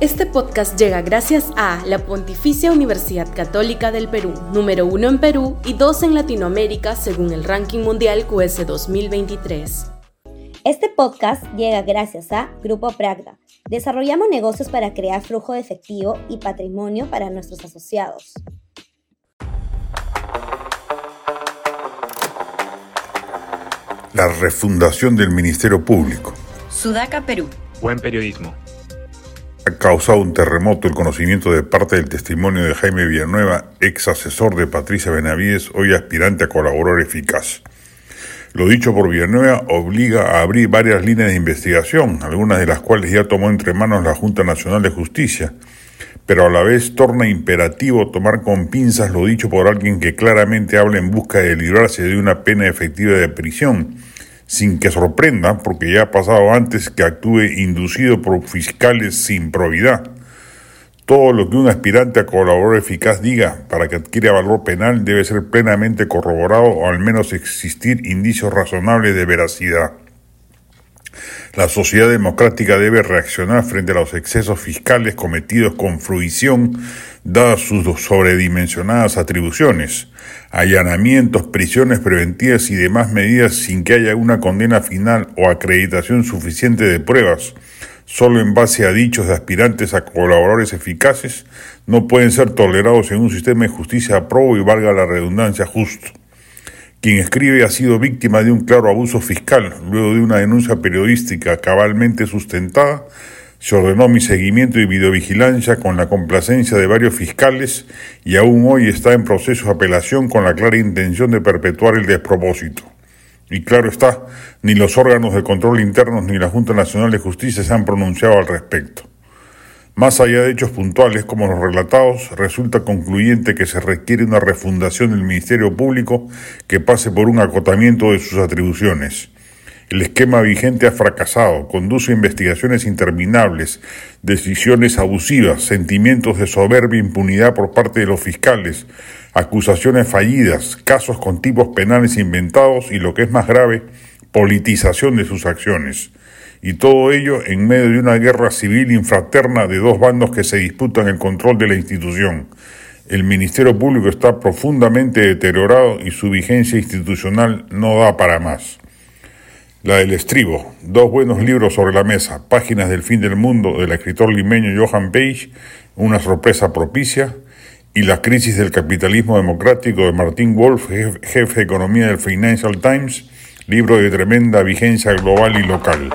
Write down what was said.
Este podcast llega gracias a la Pontificia Universidad Católica del Perú, número uno en Perú y dos en Latinoamérica según el ranking mundial QS 2023. Este podcast llega gracias a Grupo Pragda. Desarrollamos negocios para crear flujo de efectivo y patrimonio para nuestros asociados. La refundación del Ministerio Público. Sudaca, Perú. Buen periodismo ha causado un terremoto el conocimiento de parte del testimonio de Jaime Villanueva, ex asesor de Patricia Benavides, hoy aspirante a colaborador eficaz. Lo dicho por Villanueva obliga a abrir varias líneas de investigación, algunas de las cuales ya tomó entre manos la Junta Nacional de Justicia, pero a la vez torna imperativo tomar con pinzas lo dicho por alguien que claramente habla en busca de librarse de una pena efectiva de prisión sin que sorprenda, porque ya ha pasado antes que actúe inducido por fiscales sin probidad. Todo lo que un aspirante a colaborador eficaz diga para que adquiera valor penal debe ser plenamente corroborado o al menos existir indicios razonables de veracidad. La sociedad democrática debe reaccionar frente a los excesos fiscales cometidos con fruición dadas sus sobredimensionadas atribuciones allanamientos, prisiones preventivas y demás medidas sin que haya una condena final o acreditación suficiente de pruebas, solo en base a dichos de aspirantes a colaboradores eficaces, no pueden ser tolerados en un sistema de justicia aprobo y valga la redundancia justo. Quien escribe ha sido víctima de un claro abuso fiscal, luego de una denuncia periodística cabalmente sustentada, se ordenó mi seguimiento y videovigilancia con la complacencia de varios fiscales y aún hoy está en proceso de apelación con la clara intención de perpetuar el despropósito. Y claro está, ni los órganos de control internos ni la Junta Nacional de Justicia se han pronunciado al respecto. Más allá de hechos puntuales como los relatados, resulta concluyente que se requiere una refundación del Ministerio Público que pase por un acotamiento de sus atribuciones el esquema vigente ha fracasado, conduce a investigaciones interminables, decisiones abusivas, sentimientos de soberbia impunidad por parte de los fiscales, acusaciones fallidas, casos con tipos penales inventados y lo que es más grave, politización de sus acciones. Y todo ello en medio de una guerra civil infraterna de dos bandos que se disputan el control de la institución. El Ministerio Público está profundamente deteriorado y su vigencia institucional no da para más. La del estribo, dos buenos libros sobre la mesa, Páginas del fin del mundo del escritor limeño Johan Page, una sorpresa propicia, y La crisis del capitalismo democrático de Martin Wolf, jefe de economía del Financial Times, libro de tremenda vigencia global y local.